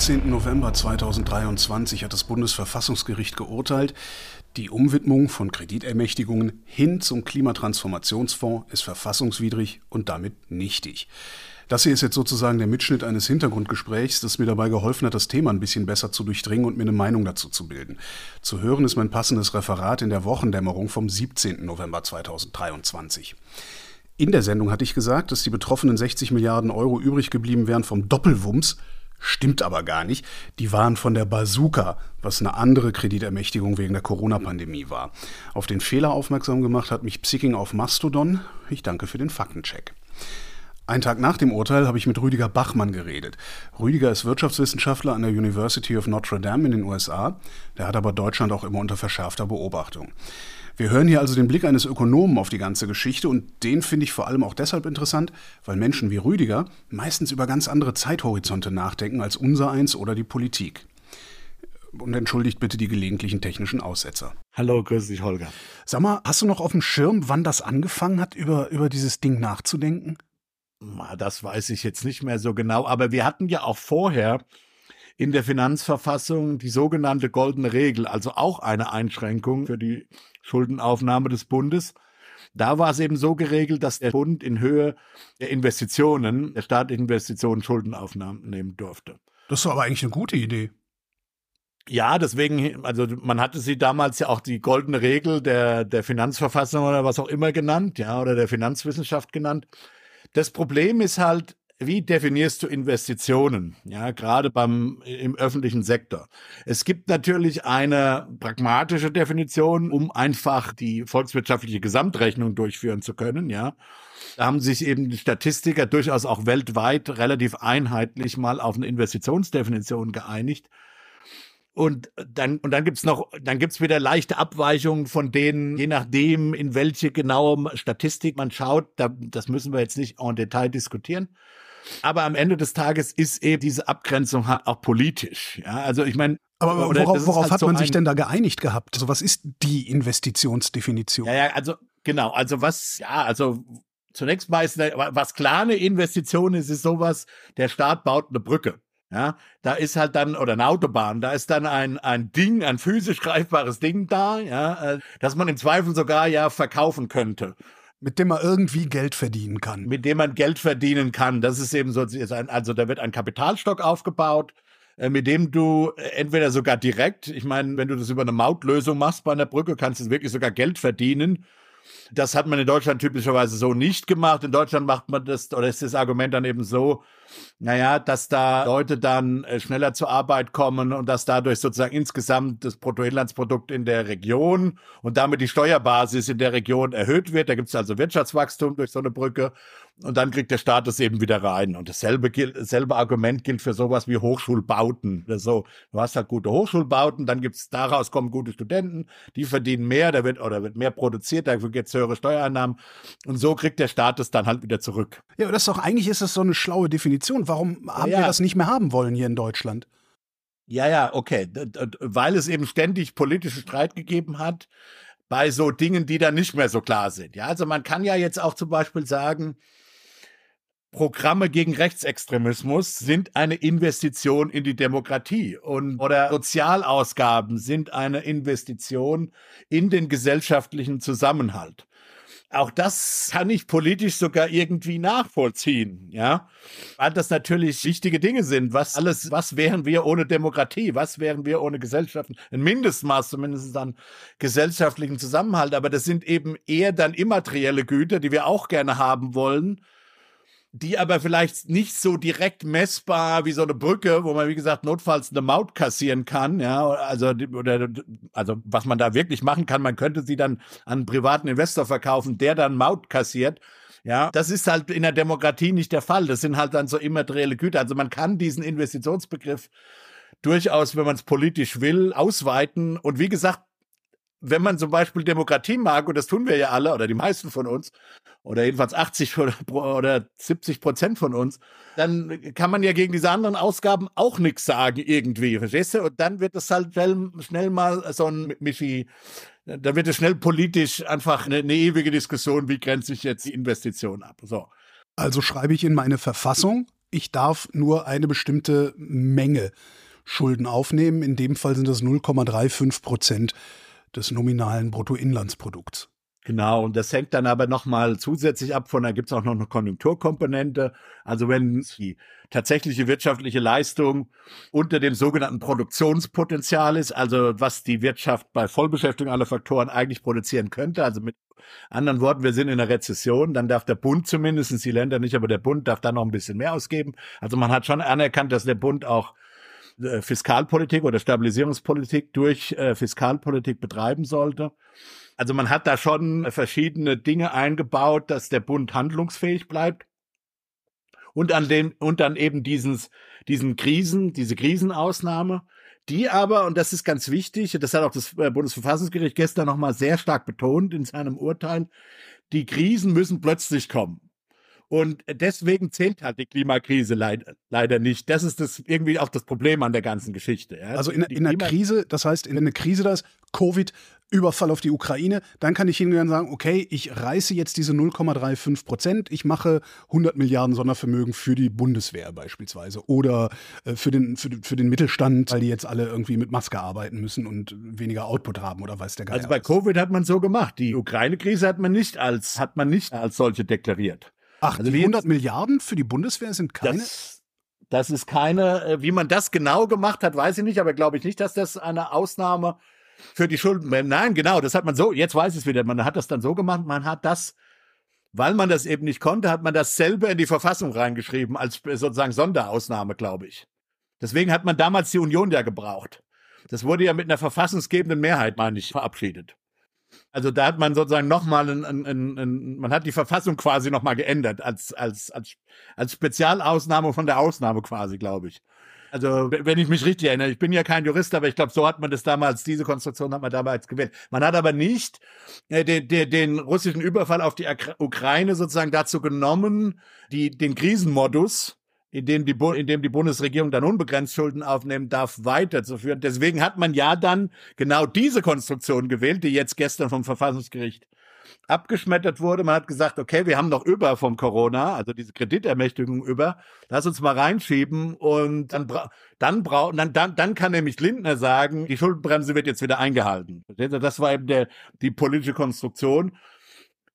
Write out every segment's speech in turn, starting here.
Am 15. November 2023 hat das Bundesverfassungsgericht geurteilt, die Umwidmung von Kreditermächtigungen hin zum Klimatransformationsfonds ist verfassungswidrig und damit nichtig. Das hier ist jetzt sozusagen der Mitschnitt eines Hintergrundgesprächs, das mir dabei geholfen hat, das Thema ein bisschen besser zu durchdringen und mir eine Meinung dazu zu bilden. Zu hören ist mein passendes Referat in der Wochendämmerung vom 17. November 2023. In der Sendung hatte ich gesagt, dass die betroffenen 60 Milliarden Euro übrig geblieben wären vom Doppelwumms Stimmt aber gar nicht. Die waren von der Bazooka, was eine andere Kreditermächtigung wegen der Corona-Pandemie war. Auf den Fehler aufmerksam gemacht hat mich Psicking auf Mastodon. Ich danke für den Faktencheck. Einen Tag nach dem Urteil habe ich mit Rüdiger Bachmann geredet. Rüdiger ist Wirtschaftswissenschaftler an der University of Notre Dame in den USA. Der hat aber Deutschland auch immer unter verschärfter Beobachtung. Wir hören hier also den Blick eines Ökonomen auf die ganze Geschichte und den finde ich vor allem auch deshalb interessant, weil Menschen wie Rüdiger meistens über ganz andere Zeithorizonte nachdenken als unser eins oder die Politik. Und entschuldigt bitte die gelegentlichen technischen Aussetzer. Hallo, grüß dich, Holger. Sag mal, hast du noch auf dem Schirm, wann das angefangen hat, über, über dieses Ding nachzudenken? Das weiß ich jetzt nicht mehr so genau, aber wir hatten ja auch vorher in der Finanzverfassung die sogenannte goldene Regel, also auch eine Einschränkung für die Schuldenaufnahme des Bundes. Da war es eben so geregelt, dass der Bund in Höhe der Investitionen, der staatlichen Investitionen Schuldenaufnahmen nehmen durfte. Das ist aber eigentlich eine gute Idee. Ja, deswegen, also man hatte sie damals ja auch die goldene Regel der, der Finanzverfassung oder was auch immer genannt, ja, oder der Finanzwissenschaft genannt. Das Problem ist halt, wie definierst du Investitionen? Ja, gerade beim, im öffentlichen Sektor. Es gibt natürlich eine pragmatische Definition, um einfach die volkswirtschaftliche Gesamtrechnung durchführen zu können. Ja, da haben sich eben die Statistiker durchaus auch weltweit relativ einheitlich mal auf eine Investitionsdefinition geeinigt. Und dann, und dann gibt's noch, dann gibt's wieder leichte Abweichungen von denen, je nachdem, in welche genaue Statistik man schaut. Da, das müssen wir jetzt nicht en Detail diskutieren. Aber am Ende des Tages ist eben diese Abgrenzung auch politisch. Ja, also ich meine, aber worauf, worauf halt hat man so sich denn da geeinigt gehabt? Also was ist die Investitionsdefinition? Ja, ja, also genau, also was, ja, also zunächst mal ist, was klar eine Investition ist, ist sowas, der Staat baut eine Brücke. Ja, da ist halt dann, oder eine Autobahn, da ist dann ein, ein Ding, ein physisch greifbares Ding da, ja, äh, dass man im Zweifel sogar ja verkaufen könnte. Mit dem man irgendwie Geld verdienen kann. Mit dem man Geld verdienen kann. Das ist eben so, also da wird ein Kapitalstock aufgebaut, äh, mit dem du äh, entweder sogar direkt, ich meine, wenn du das über eine Mautlösung machst bei einer Brücke, kannst du wirklich sogar Geld verdienen. Das hat man in Deutschland typischerweise so nicht gemacht. In Deutschland macht man das, oder ist das Argument dann eben so, naja, dass da Leute dann äh, schneller zur Arbeit kommen und dass dadurch sozusagen insgesamt das Bruttoinlandsprodukt in der Region und damit die Steuerbasis in der Region erhöht wird. Da gibt es also Wirtschaftswachstum durch so eine Brücke und dann kriegt der Staat das eben wieder rein. Und dasselbe, gilt, dasselbe Argument gilt für sowas wie Hochschulbauten. So, du hast halt gute Hochschulbauten, dann gibt's daraus kommen gute Studenten, die verdienen mehr, da wird oder wird mehr produziert, dafür gibt's höhere Steuereinnahmen. Und so kriegt der Staat das dann halt wieder zurück. Ja, aber das ist doch eigentlich ist das so eine schlaue Definition. Warum haben ja, wir das nicht mehr haben wollen hier in Deutschland? Ja, ja, okay. Weil es eben ständig politische Streit gegeben hat bei so Dingen, die dann nicht mehr so klar sind. Ja, also man kann ja jetzt auch zum Beispiel sagen, Programme gegen Rechtsextremismus sind eine Investition in die Demokratie und oder Sozialausgaben sind eine Investition in den gesellschaftlichen Zusammenhalt. Auch das kann ich politisch sogar irgendwie nachvollziehen, ja, weil das natürlich wichtige Dinge sind. Was alles, was wären wir ohne Demokratie? Was wären wir ohne Gesellschaften? Ein Mindestmaß zumindest an gesellschaftlichen Zusammenhalt. Aber das sind eben eher dann immaterielle Güter, die wir auch gerne haben wollen die aber vielleicht nicht so direkt messbar wie so eine Brücke, wo man, wie gesagt, notfalls eine Maut kassieren kann, ja, also, oder, also, was man da wirklich machen kann, man könnte sie dann an einen privaten Investor verkaufen, der dann Maut kassiert. Ja, das ist halt in der Demokratie nicht der Fall. Das sind halt dann so immaterielle Güter. Also man kann diesen Investitionsbegriff durchaus, wenn man es politisch will, ausweiten. Und wie gesagt, wenn man zum Beispiel Demokratie mag, und das tun wir ja alle, oder die meisten von uns, oder jedenfalls 80 oder, oder 70 Prozent von uns, dann kann man ja gegen diese anderen Ausgaben auch nichts sagen irgendwie, verstehst du? Und dann wird es halt schnell, mal so ein Michi, da wird es schnell politisch einfach eine, eine ewige Diskussion, wie grenze ich jetzt die Investition ab. So. Also schreibe ich in meine Verfassung, ich darf nur eine bestimmte Menge Schulden aufnehmen. In dem Fall sind das 0,35 Prozent des nominalen Bruttoinlandsprodukts. Genau, und das hängt dann aber nochmal zusätzlich ab von, da gibt es auch noch eine Konjunkturkomponente. Also wenn die tatsächliche wirtschaftliche Leistung unter dem sogenannten Produktionspotenzial ist, also was die Wirtschaft bei Vollbeschäftigung aller Faktoren eigentlich produzieren könnte, also mit anderen Worten, wir sind in einer Rezession, dann darf der Bund zumindest, die Länder nicht, aber der Bund darf dann noch ein bisschen mehr ausgeben. Also man hat schon anerkannt, dass der Bund auch Fiskalpolitik oder Stabilisierungspolitik durch äh, Fiskalpolitik betreiben sollte. Also man hat da schon verschiedene Dinge eingebaut, dass der Bund handlungsfähig bleibt. Und an dem, und dann eben dieses, diesen Krisen, diese Krisenausnahme, die aber, und das ist ganz wichtig, das hat auch das äh, Bundesverfassungsgericht gestern nochmal sehr stark betont in seinem Urteil, die Krisen müssen plötzlich kommen. Und deswegen zählt halt die Klimakrise leider, leider nicht. Das ist das irgendwie auch das Problem an der ganzen Geschichte. Ja. Also in, in einer Krise, das heißt, in einer Krise das, Covid, Überfall auf die Ukraine, dann kann ich hingehen und sagen, okay, ich reiße jetzt diese 0,35 Prozent, ich mache 100 Milliarden Sondervermögen für die Bundeswehr beispielsweise oder äh, für, den, für, für den Mittelstand, weil die jetzt alle irgendwie mit Maske arbeiten müssen und weniger Output haben oder weiß der Geier Also bei Covid hat man so gemacht. Die Ukraine-Krise hat man nicht als, hat man nicht als solche deklariert. Ach, also die 100 Milliarden für die Bundeswehr sind keine? Das, das ist keine, äh, wie man das genau gemacht hat, weiß ich nicht, aber glaube ich nicht, dass das eine Ausnahme für die Schulden. Nein, genau, das hat man so, jetzt weiß ich es wieder, man hat das dann so gemacht, man hat das, weil man das eben nicht konnte, hat man das selber in die Verfassung reingeschrieben, als sozusagen Sonderausnahme, glaube ich. Deswegen hat man damals die Union ja gebraucht. Das wurde ja mit einer verfassungsgebenden Mehrheit, meine ich, verabschiedet. Also da hat man sozusagen nochmal, ein, ein, ein, ein, man hat die Verfassung quasi nochmal geändert, als, als, als, als Spezialausnahme von der Ausnahme quasi, glaube ich. Also wenn ich mich richtig erinnere, ich bin ja kein Jurist, aber ich glaube, so hat man das damals, diese Konstruktion hat man damals gewählt. Man hat aber nicht äh, den, den, den russischen Überfall auf die Ukraine sozusagen dazu genommen, die, den Krisenmodus in dem die, in dem die Bundesregierung dann unbegrenzt Schulden aufnehmen darf, weiterzuführen. Deswegen hat man ja dann genau diese Konstruktion gewählt, die jetzt gestern vom Verfassungsgericht abgeschmettert wurde. Man hat gesagt, okay, wir haben noch über vom Corona, also diese Kreditermächtigung über, lass uns mal reinschieben und dann bra dann braucht dann, dann dann kann nämlich Lindner sagen, die Schuldenbremse wird jetzt wieder eingehalten. Das war eben der die politische Konstruktion.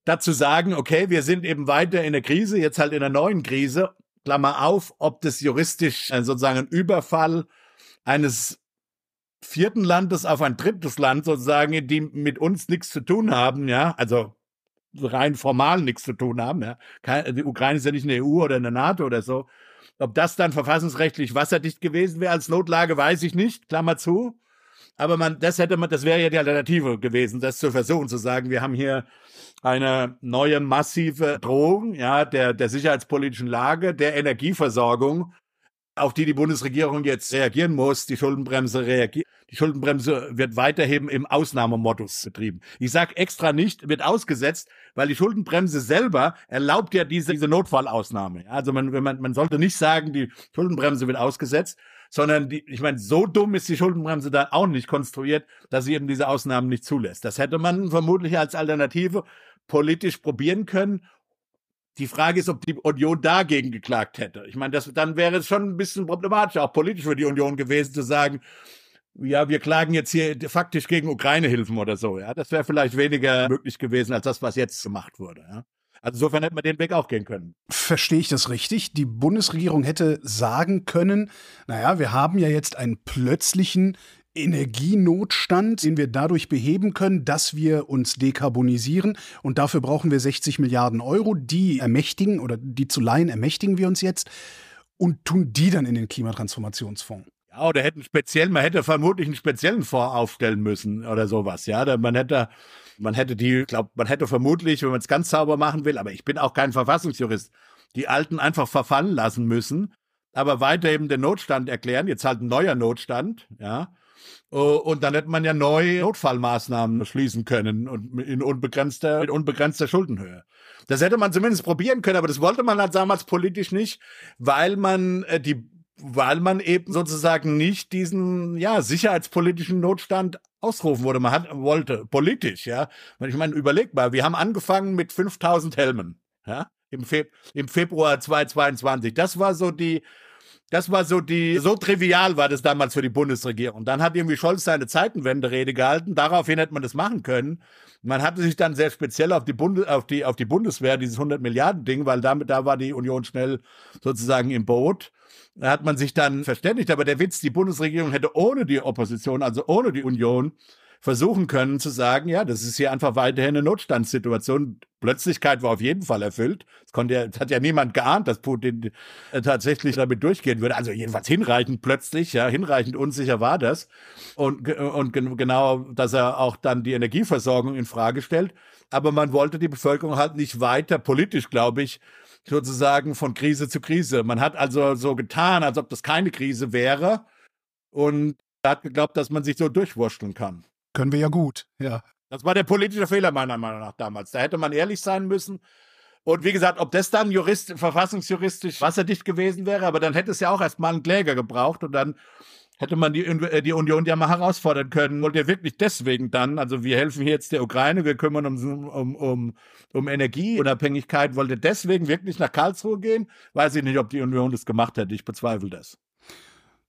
Dazu sagen, okay, wir sind eben weiter in der Krise, jetzt halt in der neuen Krise Klammer auf, ob das juristisch äh, sozusagen ein Überfall eines vierten Landes auf ein drittes Land sozusagen, die mit uns nichts zu tun haben, ja, also rein formal nichts zu tun haben, ja. Die Ukraine ist ja nicht in der EU oder in der NATO oder so. Ob das dann verfassungsrechtlich wasserdicht gewesen wäre als Notlage, weiß ich nicht, Klammer zu. Aber man, das hätte man, das wäre ja die Alternative gewesen, das zu versuchen, zu sagen, wir haben hier eine neue massive Drohung, ja, der, der sicherheitspolitischen Lage, der Energieversorgung, auf die die Bundesregierung jetzt reagieren muss. Die Schuldenbremse reagiert. Die Schuldenbremse wird weiterhin im Ausnahmemodus betrieben. Ich sage extra nicht, wird ausgesetzt, weil die Schuldenbremse selber erlaubt ja diese, diese Notfallausnahme. Also man, man, man sollte nicht sagen, die Schuldenbremse wird ausgesetzt, sondern die, ich meine, so dumm ist die Schuldenbremse da auch nicht konstruiert, dass sie eben diese Ausnahmen nicht zulässt. Das hätte man vermutlich als Alternative politisch probieren können. Die Frage ist, ob die Union dagegen geklagt hätte. Ich meine, das, dann wäre es schon ein bisschen problematisch, auch politisch für die Union gewesen, zu sagen, ja, wir klagen jetzt hier faktisch gegen Ukraine-Hilfen oder so. Ja, das wäre vielleicht weniger möglich gewesen als das, was jetzt gemacht wurde. Ja. Also insofern hätte man den Weg auch gehen können. Verstehe ich das richtig? Die Bundesregierung hätte sagen können, naja, wir haben ja jetzt einen plötzlichen Energienotstand, den wir dadurch beheben können, dass wir uns dekarbonisieren. Und dafür brauchen wir 60 Milliarden Euro. Die ermächtigen oder die zu leihen ermächtigen wir uns jetzt und tun die dann in den Klimatransformationsfonds. Ja, oder hätten speziell, man hätte vermutlich einen speziellen Fonds aufstellen müssen oder sowas. Ja, man hätte man hätte die, ich glaube, man hätte vermutlich, wenn man es ganz sauber machen will, aber ich bin auch kein Verfassungsjurist, die Alten einfach verfallen lassen müssen, aber weiter eben den Notstand erklären, jetzt halt ein neuer Notstand, ja. Oh, und dann hätte man ja neue Notfallmaßnahmen schließen können und in unbegrenzter, mit unbegrenzter Schuldenhöhe. Das hätte man zumindest probieren können, aber das wollte man halt damals politisch nicht, weil man äh, die weil man eben sozusagen nicht diesen ja sicherheitspolitischen Notstand ausrufen wurde. Man hat wollte politisch, ja. Ich meine, überleg mal, wir haben angefangen mit 5000 Helmen, ja, im, Fe im Februar 2022. Das war so die, das war so die, so trivial war das damals für die Bundesregierung. Dann hat irgendwie Scholz seine Zeitenwende-Rede gehalten. Daraufhin hätte man das machen können. Man hatte sich dann sehr speziell auf die, Bundes auf die, auf die Bundeswehr, dieses 100 Milliarden Ding, weil damit, da war die Union schnell sozusagen im Boot. Da hat man sich dann verständigt. Aber der Witz, die Bundesregierung hätte ohne die Opposition, also ohne die Union, versuchen können zu sagen, ja, das ist hier einfach weiterhin eine Notstandssituation. Plötzlichkeit war auf jeden Fall erfüllt. Es konnte ja, hat ja niemand geahnt, dass Putin äh, tatsächlich damit durchgehen würde. Also jedenfalls hinreichend plötzlich, ja, hinreichend unsicher war das. Und, und genau, dass er auch dann die Energieversorgung in Frage stellt. Aber man wollte die Bevölkerung halt nicht weiter politisch, glaube ich, sozusagen von Krise zu Krise. Man hat also so getan, als ob das keine Krise wäre und hat geglaubt, dass man sich so durchwurschteln kann. Können wir ja gut, ja. Das war der politische Fehler meiner Meinung nach damals. Da hätte man ehrlich sein müssen. Und wie gesagt, ob das dann jurist, verfassungsjuristisch wasserdicht gewesen wäre, aber dann hätte es ja auch erstmal einen Kläger gebraucht und dann hätte man die, äh, die Union ja mal herausfordern können. Wollt ihr wirklich deswegen dann, also wir helfen hier jetzt der Ukraine, wir kümmern uns um, um, um, um Energieunabhängigkeit, wollt ihr deswegen wirklich nach Karlsruhe gehen? Weiß ich nicht, ob die Union das gemacht hätte. Ich bezweifle das.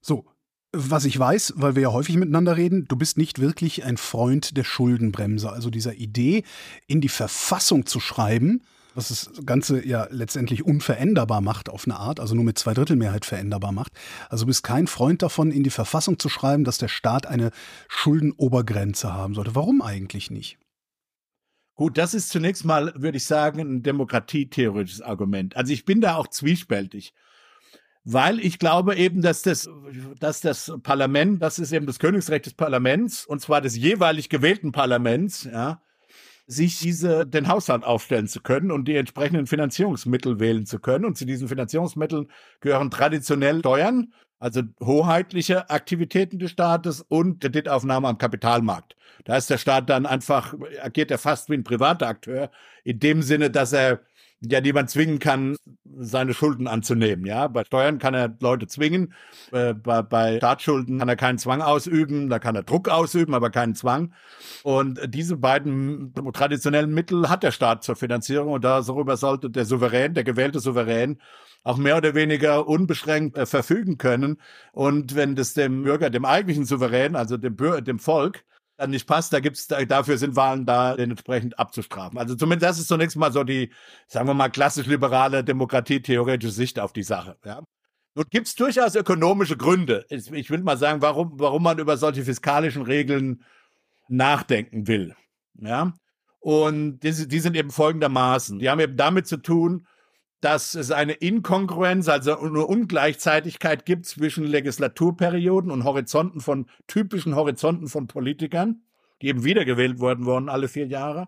So, was ich weiß, weil wir ja häufig miteinander reden, du bist nicht wirklich ein Freund der Schuldenbremse, also dieser Idee, in die Verfassung zu schreiben, was das Ganze ja letztendlich unveränderbar macht auf eine Art, also nur mit Zweidrittelmehrheit veränderbar macht. Also du bist kein Freund davon, in die Verfassung zu schreiben, dass der Staat eine Schuldenobergrenze haben sollte. Warum eigentlich nicht? Gut, das ist zunächst mal, würde ich sagen, ein demokratietheoretisches Argument. Also ich bin da auch zwiespältig weil ich glaube eben, dass das, dass das Parlament, das ist eben das Königsrecht des Parlaments, und zwar des jeweilig gewählten Parlaments, ja, sich diese, den Haushalt aufstellen zu können und die entsprechenden Finanzierungsmittel wählen zu können. Und zu diesen Finanzierungsmitteln gehören traditionell Steuern, also hoheitliche Aktivitäten des Staates und Kreditaufnahme am Kapitalmarkt. Da ist der Staat dann einfach, agiert er fast wie ein privater Akteur, in dem Sinne, dass er ja niemand zwingen kann, seine Schulden anzunehmen. Ja, bei Steuern kann er Leute zwingen, äh, bei, bei Staatsschulden kann er keinen Zwang ausüben, da kann er Druck ausüben, aber keinen Zwang. Und diese beiden traditionellen Mittel hat der Staat zur Finanzierung und darüber sollte der Souverän, der gewählte Souverän, auch mehr oder weniger unbeschränkt äh, verfügen können. Und wenn das dem Bürger, dem eigentlichen Souverän, also dem, dem Volk, dann nicht passt, da gibt's, dafür sind Wahlen da, entsprechend abzustrafen. Also zumindest das ist zunächst mal so die, sagen wir mal, klassisch-liberale Demokratie-theoretische Sicht auf die Sache, ja. Nun gibt's durchaus ökonomische Gründe. Ich will mal sagen, warum, warum man über solche fiskalischen Regeln nachdenken will, ja. Und die, die sind eben folgendermaßen. Die haben eben damit zu tun, dass es eine Inkongruenz, also eine Ungleichzeitigkeit gibt zwischen Legislaturperioden und Horizonten von typischen Horizonten von Politikern, die eben wiedergewählt worden wurden alle vier Jahre,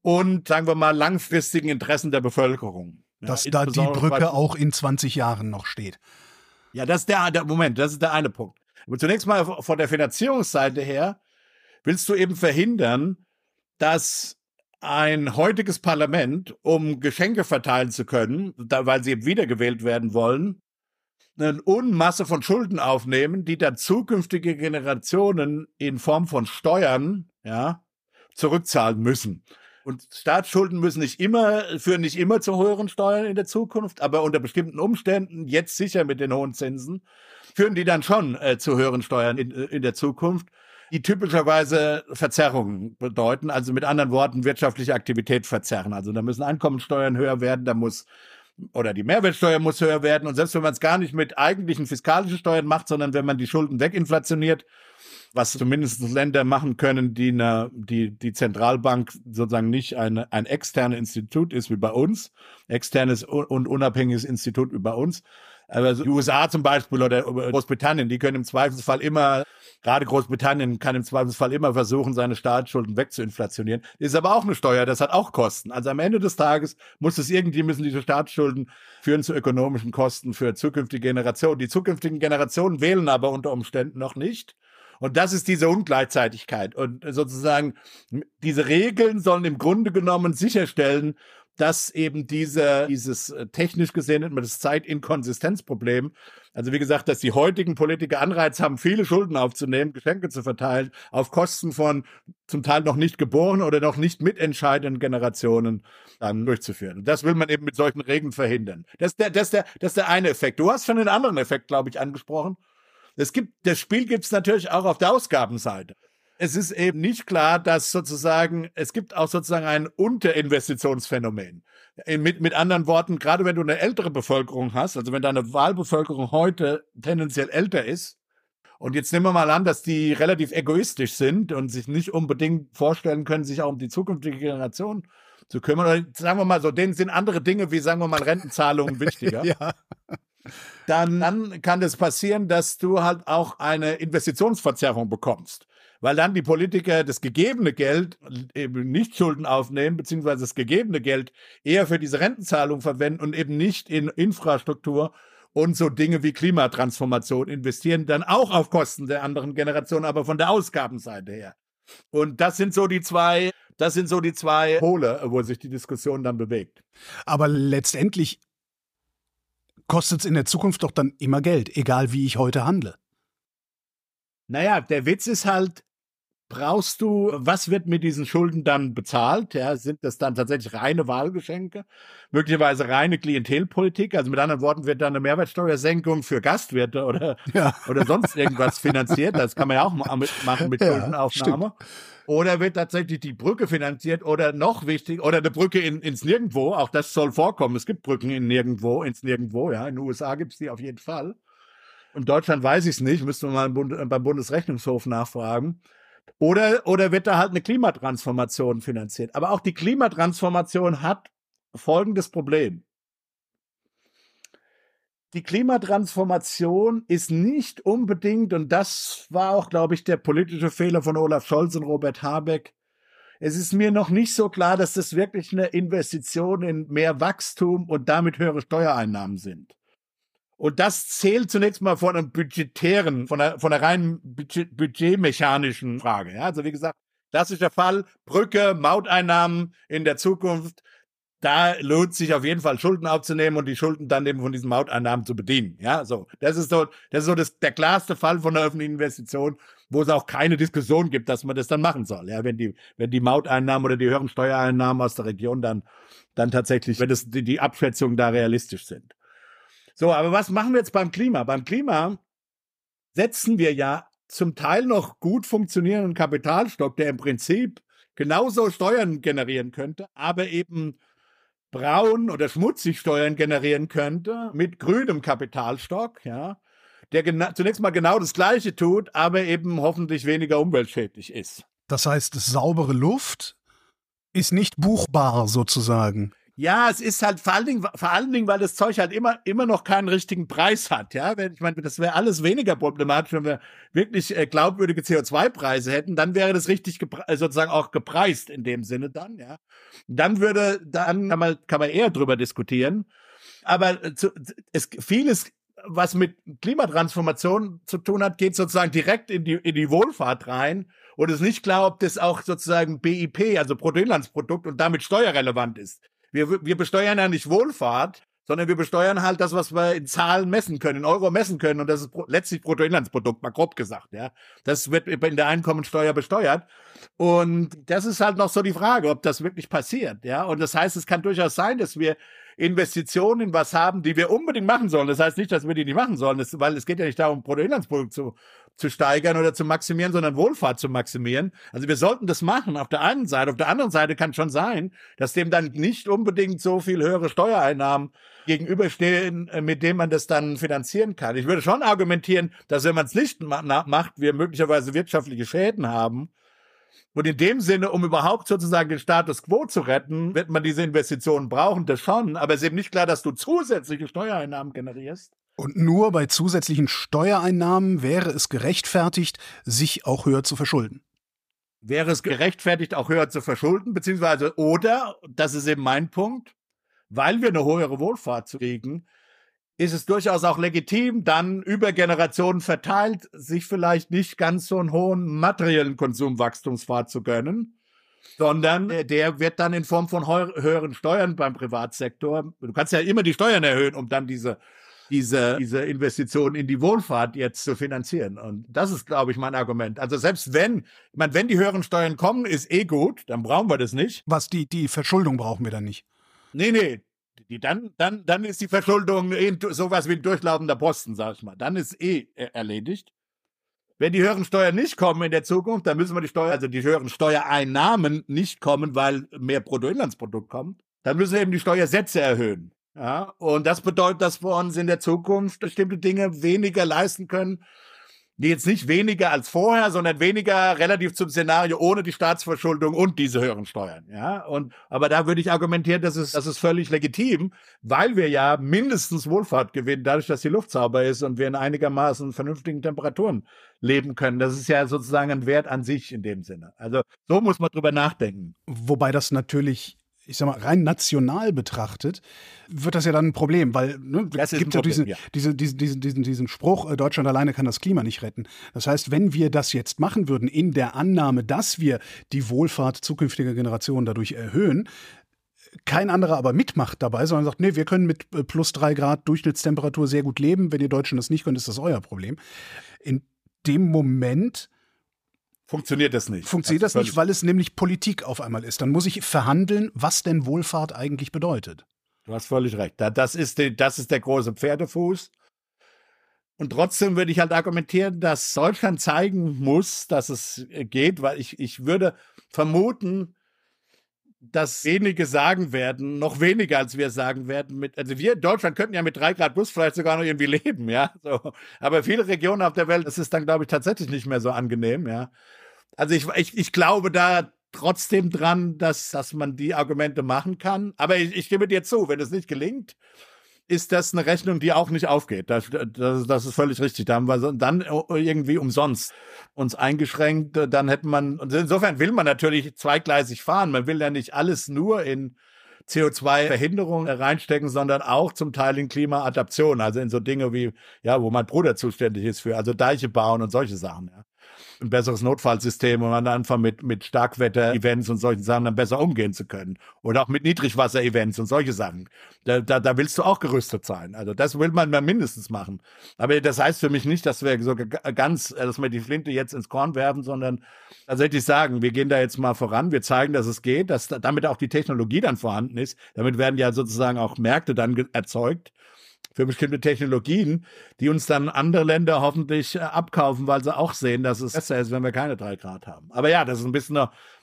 und sagen wir mal langfristigen Interessen der Bevölkerung. Dass ja, da die Brücke auch in 20 Jahren noch steht. Ja, das ist der, der Moment, das ist der eine Punkt. Aber zunächst mal von der Finanzierungsseite her willst du eben verhindern, dass ein heutiges Parlament, um Geschenke verteilen zu können, da, weil sie wiedergewählt werden wollen, eine Unmasse von Schulden aufnehmen, die dann zukünftige Generationen in Form von Steuern, ja, zurückzahlen müssen. Und Staatsschulden müssen nicht immer, führen nicht immer zu höheren Steuern in der Zukunft, aber unter bestimmten Umständen, jetzt sicher mit den hohen Zinsen, führen die dann schon äh, zu höheren Steuern in, in der Zukunft die typischerweise Verzerrungen bedeuten. Also mit anderen Worten, wirtschaftliche Aktivität verzerren. Also da müssen Einkommensteuern höher werden, da muss oder die Mehrwertsteuer muss höher werden. Und selbst wenn man es gar nicht mit eigentlichen fiskalischen Steuern macht, sondern wenn man die Schulden weginflationiert, was zumindest Länder machen können, die eine, die, die Zentralbank sozusagen nicht eine, ein externes Institut ist wie bei uns, externes und unabhängiges Institut wie bei uns. Aber die USA zum Beispiel oder Großbritannien, die können im Zweifelsfall immer Gerade Großbritannien kann im Zweifelsfall immer versuchen, seine Staatsschulden wegzuinflationieren. Ist aber auch eine Steuer, das hat auch Kosten. Also am Ende des Tages muss es irgendwie, müssen diese Staatsschulden führen zu ökonomischen Kosten für zukünftige Generationen. Die zukünftigen Generationen wählen aber unter Umständen noch nicht. Und das ist diese Ungleichzeitigkeit. Und sozusagen, diese Regeln sollen im Grunde genommen sicherstellen, dass eben diese, dieses äh, technisch gesehen nennt man das Zeitinkonsistenzproblem. Also wie gesagt, dass die heutigen Politiker Anreiz haben, viele Schulden aufzunehmen, Geschenke zu verteilen, auf Kosten von zum Teil noch nicht geborenen oder noch nicht mitentscheidenden Generationen dann durchzuführen. Und das will man eben mit solchen Regeln verhindern. Das ist der, das ist der, das ist der eine Effekt. Du hast schon den anderen Effekt, glaube ich, angesprochen. Es gibt, das Spiel gibt es natürlich auch auf der Ausgabenseite es ist eben nicht klar, dass sozusagen, es gibt auch sozusagen ein Unterinvestitionsphänomen. Mit, mit anderen Worten, gerade wenn du eine ältere Bevölkerung hast, also wenn deine Wahlbevölkerung heute tendenziell älter ist, und jetzt nehmen wir mal an, dass die relativ egoistisch sind und sich nicht unbedingt vorstellen können, sich auch um die zukünftige Generation zu kümmern. Oder sagen wir mal so, denen sind andere Dinge wie, sagen wir mal, Rentenzahlungen wichtiger. ja. Dann, dann kann es das passieren, dass du halt auch eine Investitionsverzerrung bekommst weil dann die Politiker das gegebene Geld eben nicht Schulden aufnehmen, beziehungsweise das gegebene Geld eher für diese Rentenzahlung verwenden und eben nicht in Infrastruktur und so Dinge wie Klimatransformation investieren, dann auch auf Kosten der anderen Generation, aber von der Ausgabenseite her. Und das sind so die zwei, das sind so die zwei Pole, wo sich die Diskussion dann bewegt. Aber letztendlich kostet es in der Zukunft doch dann immer Geld, egal wie ich heute handle. Naja, der Witz ist halt, brauchst du, was wird mit diesen Schulden dann bezahlt? Ja, sind das dann tatsächlich reine Wahlgeschenke? Möglicherweise reine Klientelpolitik? Also mit anderen Worten, wird dann eine Mehrwertsteuersenkung für Gastwirte oder, ja. oder sonst irgendwas finanziert? Das kann man ja auch machen mit Schuldenaufnahme. Ja, oder wird tatsächlich die Brücke finanziert oder noch wichtig, oder eine Brücke in, ins Nirgendwo, auch das soll vorkommen. Es gibt Brücken in Nirgendwo, ins Nirgendwo, ja. In den USA gibt es die auf jeden Fall. In Deutschland weiß ich es nicht, müsste man mal beim Bundesrechnungshof nachfragen. Oder, oder wird da halt eine Klimatransformation finanziert? Aber auch die Klimatransformation hat folgendes Problem. Die Klimatransformation ist nicht unbedingt, und das war auch, glaube ich, der politische Fehler von Olaf Scholz und Robert Habeck, es ist mir noch nicht so klar, dass das wirklich eine Investition in mehr Wachstum und damit höhere Steuereinnahmen sind. Und das zählt zunächst mal von einem budgetären, von einer, von einer rein budget, budgetmechanischen Frage. Ja, also wie gesagt, klassischer Fall, Brücke, Mauteinnahmen in der Zukunft. Da lohnt sich auf jeden Fall Schulden aufzunehmen und die Schulden dann eben von diesen Mauteinnahmen zu bedienen. Ja, so. Das ist so, das ist so das, der klarste Fall von einer öffentlichen Investition, wo es auch keine Diskussion gibt, dass man das dann machen soll. Ja, wenn die, wenn die Mauteinnahmen oder die höheren Steuereinnahmen aus der Region dann, dann tatsächlich, wenn das die, die Abschätzungen da realistisch sind. So, aber was machen wir jetzt beim Klima? Beim Klima setzen wir ja zum Teil noch gut funktionierenden Kapitalstock, der im Prinzip genauso Steuern generieren könnte, aber eben braun oder schmutzig Steuern generieren könnte mit grünem Kapitalstock, ja, der zunächst mal genau das Gleiche tut, aber eben hoffentlich weniger umweltschädlich ist. Das heißt, saubere Luft ist nicht buchbar sozusagen. Ja, es ist halt vor allen Dingen, vor allen Dingen, weil das Zeug halt immer, immer noch keinen richtigen Preis hat. Ja, wenn, ich meine, das wäre alles weniger problematisch, wenn wir wirklich äh, glaubwürdige CO2-Preise hätten, dann wäre das richtig äh, sozusagen auch gepreist in dem Sinne dann. Ja, dann würde, dann kann man, kann man eher drüber diskutieren. Aber äh, zu, es vieles was mit Klimatransformation zu tun hat, geht sozusagen direkt in die, in die Wohlfahrt rein. Und es ist nicht klar, ob das auch sozusagen BIP, also Bruttoinlandsprodukt und damit steuerrelevant ist. Wir, wir besteuern ja nicht Wohlfahrt, sondern wir besteuern halt das, was wir in Zahlen messen können, in Euro messen können. Und das ist letztlich Bruttoinlandsprodukt, mal grob gesagt, ja. Das wird in der Einkommensteuer besteuert. Und das ist halt noch so die Frage, ob das wirklich passiert, ja. Und das heißt, es kann durchaus sein, dass wir Investitionen in was haben, die wir unbedingt machen sollen. Das heißt nicht, dass wir die nicht machen sollen, das, weil es geht ja nicht darum, Bruttoinlandsprodukt zu, zu steigern oder zu maximieren, sondern Wohlfahrt zu maximieren. Also wir sollten das machen auf der einen Seite. Auf der anderen Seite kann schon sein, dass dem dann nicht unbedingt so viel höhere Steuereinnahmen gegenüberstehen, äh, mit dem man das dann finanzieren kann. Ich würde schon argumentieren, dass wenn man es nicht macht, wir möglicherweise wirtschaftliche Schäden haben und in dem Sinne, um überhaupt sozusagen den Status quo zu retten, wird man diese Investitionen brauchen, das schon. Aber es ist eben nicht klar, dass du zusätzliche Steuereinnahmen generierst. Und nur bei zusätzlichen Steuereinnahmen wäre es gerechtfertigt, sich auch höher zu verschulden. Wäre es gerechtfertigt, auch höher zu verschulden, beziehungsweise, oder, das ist eben mein Punkt, weil wir eine höhere Wohlfahrt kriegen, ist es durchaus auch legitim, dann über Generationen verteilt, sich vielleicht nicht ganz so einen hohen materiellen Konsumwachstumspfad zu gönnen, sondern der wird dann in Form von höheren Steuern beim Privatsektor. Du kannst ja immer die Steuern erhöhen, um dann diese diese, diese Investitionen in die Wohlfahrt jetzt zu finanzieren. Und das ist, glaube ich, mein Argument. Also selbst wenn, ich meine, wenn die höheren Steuern kommen, ist eh gut, dann brauchen wir das nicht. Was, die, die Verschuldung brauchen wir dann nicht? Nee, nee. Die, dann, dann, dann ist die Verschuldung sowas wie ein durchlaufender Posten, sag ich mal. Dann ist eh erledigt. Wenn die höheren Steuern nicht kommen in der Zukunft, dann müssen wir die Steuer, also die höheren Steuereinnahmen nicht kommen, weil mehr Bruttoinlandsprodukt kommt. Dann müssen wir eben die Steuersätze erhöhen. Ja, und das bedeutet, dass wir uns in der Zukunft bestimmte Dinge weniger leisten können, die jetzt nicht weniger als vorher, sondern weniger relativ zum Szenario ohne die Staatsverschuldung und diese höheren Steuern. Ja, und aber da würde ich argumentieren, das ist das ist völlig legitim, weil wir ja mindestens Wohlfahrt gewinnen, dadurch, dass die Luft sauber ist und wir in einigermaßen vernünftigen Temperaturen leben können. Das ist ja sozusagen ein Wert an sich in dem Sinne. Also so muss man drüber nachdenken. Wobei das natürlich ich sag mal, rein national betrachtet, wird das ja dann ein Problem, weil ne, es gibt ja, diesen, ja. Diese, diesen, diesen, diesen, diesen Spruch, äh, Deutschland alleine kann das Klima nicht retten. Das heißt, wenn wir das jetzt machen würden, in der Annahme, dass wir die Wohlfahrt zukünftiger Generationen dadurch erhöhen, kein anderer aber mitmacht dabei, sondern sagt, nee, wir können mit äh, plus drei Grad Durchschnittstemperatur sehr gut leben. Wenn ihr Deutschen das nicht könnt, ist das euer Problem. In dem Moment funktioniert das nicht. Funktioniert das, das nicht, weil es nämlich Politik auf einmal ist. Dann muss ich verhandeln, was denn Wohlfahrt eigentlich bedeutet. Du hast völlig recht. Das ist, die, das ist der große Pferdefuß. Und trotzdem würde ich halt argumentieren, dass Deutschland zeigen muss, dass es geht, weil ich, ich würde vermuten, dass wenige sagen werden, noch weniger als wir sagen werden, mit, also wir in Deutschland könnten ja mit drei Grad Bus vielleicht sogar noch irgendwie leben, ja. So. Aber viele Regionen auf der Welt, das ist dann, glaube ich, tatsächlich nicht mehr so angenehm, ja. Also ich, ich, ich glaube da trotzdem dran, dass, dass man die Argumente machen kann. Aber ich, ich stimme dir zu, wenn es nicht gelingt, ist das eine Rechnung, die auch nicht aufgeht. Das, das, das ist völlig richtig. Da haben wir dann irgendwie umsonst uns eingeschränkt. Dann hätte man, insofern will man natürlich zweigleisig fahren. Man will ja nicht alles nur in CO2-Verhinderung reinstecken, sondern auch zum Teil in Klimaadaption, also in so Dinge wie, ja, wo mein Bruder zuständig ist für, also Deiche bauen und solche Sachen. Ja ein besseres Notfallsystem, um dann einfach mit, mit Starkwetter-Events und solchen Sachen dann besser umgehen zu können. Oder auch mit Niedrigwasser-Events und solche Sachen. Da, da, da willst du auch gerüstet sein. Also das will man mal mindestens machen. Aber das heißt für mich nicht, dass wir so ganz, dass wir die Flinte jetzt ins Korn werfen, sondern tatsächlich sagen, wir gehen da jetzt mal voran, wir zeigen, dass es geht, dass damit auch die Technologie dann vorhanden ist. Damit werden ja sozusagen auch Märkte dann erzeugt für bestimmte Technologien, die uns dann andere Länder hoffentlich äh, abkaufen, weil sie auch sehen, dass es besser ist, wenn wir keine drei Grad haben. Aber ja, das ist ein bisschen,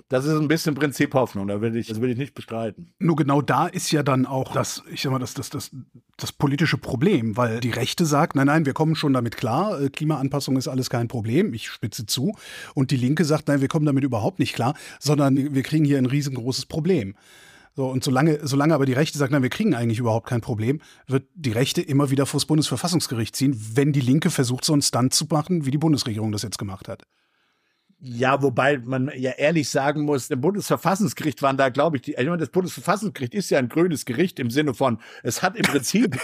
das ist ein bisschen Prinzip Hoffnung. Da will ich, das will ich nicht bestreiten. Nur genau da ist ja dann auch das, ich sag mal, das, das, das, das politische Problem, weil die Rechte sagt, nein, nein, wir kommen schon damit klar, äh, Klimaanpassung ist alles kein Problem, ich spitze zu. Und die Linke sagt, nein, wir kommen damit überhaupt nicht klar, sondern wir kriegen hier ein riesengroßes Problem. So, und solange, solange aber die Rechte sagt, nein, wir kriegen eigentlich überhaupt kein Problem, wird die Rechte immer wieder vor das Bundesverfassungsgericht ziehen, wenn die Linke versucht, so einen Stunt zu machen, wie die Bundesregierung das jetzt gemacht hat. Ja, wobei man ja ehrlich sagen muss, im Bundesverfassungsgericht waren da, glaube ich, die, ich meine, das Bundesverfassungsgericht ist ja ein grünes Gericht im Sinne von, es hat im Prinzip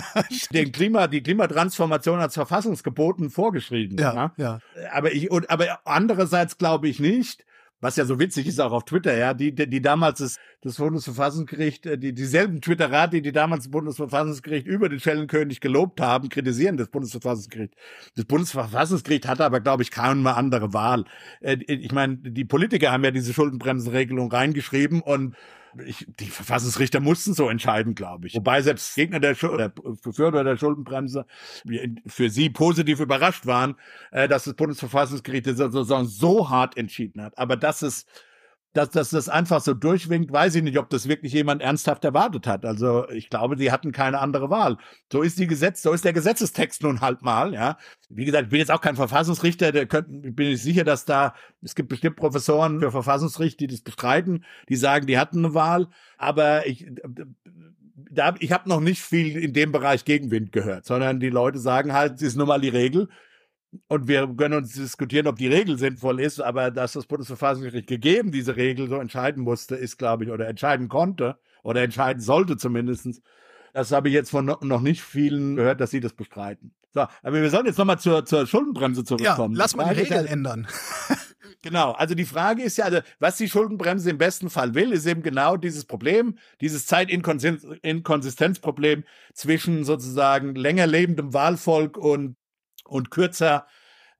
den Klima, die Klimatransformation als Verfassungsgeboten vorgeschrieben. Ja, ja. Aber ich, und, aber andererseits glaube ich nicht, was ja so witzig ist auch auf Twitter, ja, die, die, die damals das, das Bundesverfassungsgericht, äh, die, dieselben Twitterer, die, die damals das Bundesverfassungsgericht über den Schellenkönig gelobt haben, kritisieren das Bundesverfassungsgericht. Das Bundesverfassungsgericht hatte aber, glaube ich, keine andere Wahl. Äh, ich meine, die Politiker haben ja diese Schuldenbremsenregelung reingeschrieben und ich, die Verfassungsrichter mussten so entscheiden, glaube ich. Wobei selbst Gegner der, Schul der Befürworter der Schuldenbremse für sie positiv überrascht waren, äh, dass das Bundesverfassungsgericht sozusagen so hart entschieden hat. Aber das ist dass, dass das einfach so durchwinkt, weiß ich nicht, ob das wirklich jemand ernsthaft erwartet hat. Also ich glaube, sie hatten keine andere Wahl. So ist die Gesetz, so ist der Gesetzestext nun halt mal, ja. Wie gesagt, ich bin jetzt auch kein Verfassungsrichter, der könnten, bin ich sicher, dass da, es gibt bestimmt Professoren für Verfassungsrichter, die das bestreiten, die sagen, die hatten eine Wahl, aber ich, da, ich habe noch nicht viel in dem Bereich Gegenwind gehört, sondern die Leute sagen halt, es ist nun mal die Regel und wir können uns diskutieren, ob die Regel sinnvoll ist, aber dass das Bundesverfassungsgericht gegeben diese Regel so entscheiden musste, ist, glaube ich, oder entscheiden konnte oder entscheiden sollte zumindestens. Das habe ich jetzt von noch nicht vielen gehört, dass sie das bestreiten. So, aber wir sollen jetzt nochmal zur, zur Schuldenbremse zurückkommen. Ja, lass mal die Regeln ändern. Genau, also die Frage ist ja, also, was die Schuldenbremse im besten Fall will, ist eben genau dieses Problem, dieses Zeitinkonsistenzproblem zwischen sozusagen länger lebendem Wahlvolk und, und kürzer,